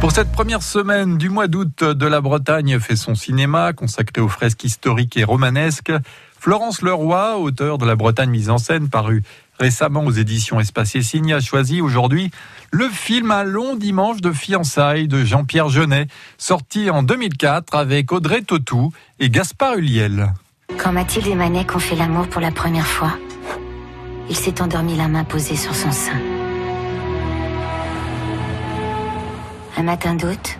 Pour cette première semaine du mois d'août de la Bretagne fait son cinéma consacré aux fresques historiques et romanesques. Florence Leroy, auteur de La Bretagne mise en scène, paru récemment aux éditions Espace et Signe, a choisi aujourd'hui le film Un long dimanche de fiançailles de Jean-Pierre Jeunet, sorti en 2004 avec Audrey Tautou et Gaspard Huliel. Quand Mathilde et Manek ont fait l'amour pour la première fois, il s'est endormi la main posée sur son sein. Un matin d'août,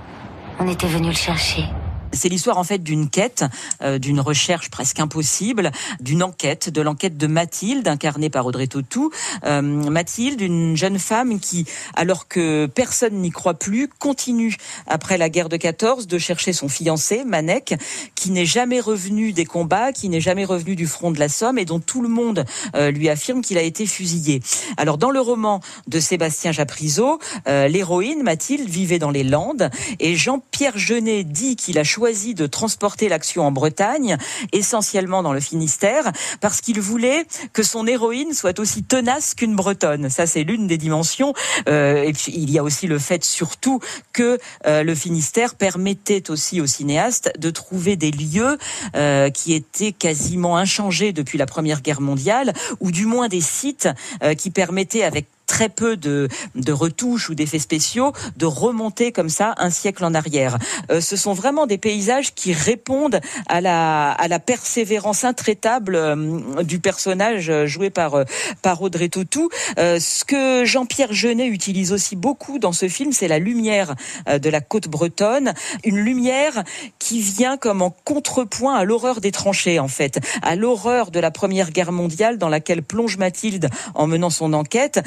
on était venu le chercher. C'est l'histoire en fait d'une quête, euh, d'une recherche presque impossible, d'une enquête, de l'enquête de Mathilde, incarnée par Audrey Tautou. Euh, Mathilde, une jeune femme qui, alors que personne n'y croit plus, continue, après la guerre de 14, de chercher son fiancé, Manek, qui n'est jamais revenu des combats, qui n'est jamais revenu du front de la Somme et dont tout le monde euh, lui affirme qu'il a été fusillé. Alors dans le roman de Sébastien Japrisot, l'héroïne, Mathilde, vivait dans les Landes et Jean-Pierre Jeunet dit qu'il a choisi de transporter l'action en Bretagne, essentiellement dans le Finistère, parce qu'il voulait que son héroïne soit aussi tenace qu'une Bretonne. Ça, c'est l'une des dimensions. Euh, et puis, il y a aussi le fait, surtout, que euh, le Finistère permettait aussi aux cinéastes de trouver des lieux euh, qui étaient quasiment inchangés depuis la Première Guerre mondiale, ou du moins des sites qui permettaient, avec très peu de, de retouches ou d'effets spéciaux, de remonter comme ça un siècle en arrière. Euh, ce sont vraiment des paysages qui répondent à la, à la persévérance intraitable euh, du personnage joué par, euh, par Audrey Tautou. ce que Jean-Pierre Jeunet utilise aussi beaucoup dans ce film, c'est la lumière de la côte bretonne, une lumière qui vient comme en contrepoint à l'horreur des tranchées en fait, à l'horreur de la Première Guerre mondiale dans laquelle plonge Mathilde en menant son enquête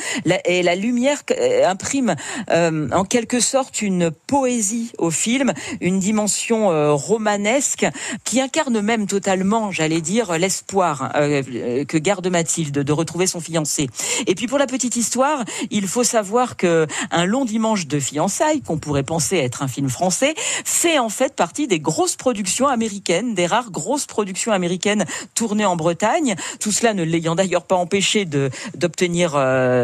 et la lumière euh, imprime euh, en quelque sorte une poésie au film, une dimension euh, romanesque qui incarne même totalement, j'allais dire, l'espoir que garde Mathilde de retrouver son fiancé. Et puis pour la petite histoire, il faut savoir que un long dimanche de fiançailles, qu'on pourrait penser être un film français, fait en fait partie des grosses productions américaines, des rares grosses productions américaines tournées en Bretagne. Tout cela ne l'ayant d'ailleurs pas empêché d'obtenir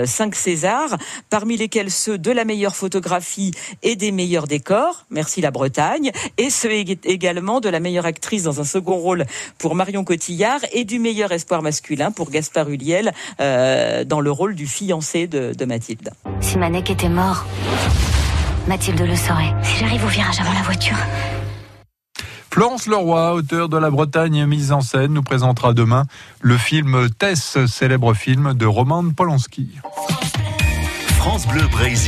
cinq César, parmi lesquels ceux de la meilleure photographie et des meilleurs décors, merci la Bretagne, et ceux également de la meilleure actrice dans un second rôle pour Marion Cotillard et du meilleur espoir masculin pour Gaspard Huliel euh, dans le rôle du fiancé de, de Mathilde. Si Manek était mort, Mathilde le saurait. Si j'arrive au virage avant la voiture. Florence Leroy, auteur de La Bretagne mise en scène, nous présentera demain le film Tess, célèbre film de Roman Polanski. France Bleu Brésil.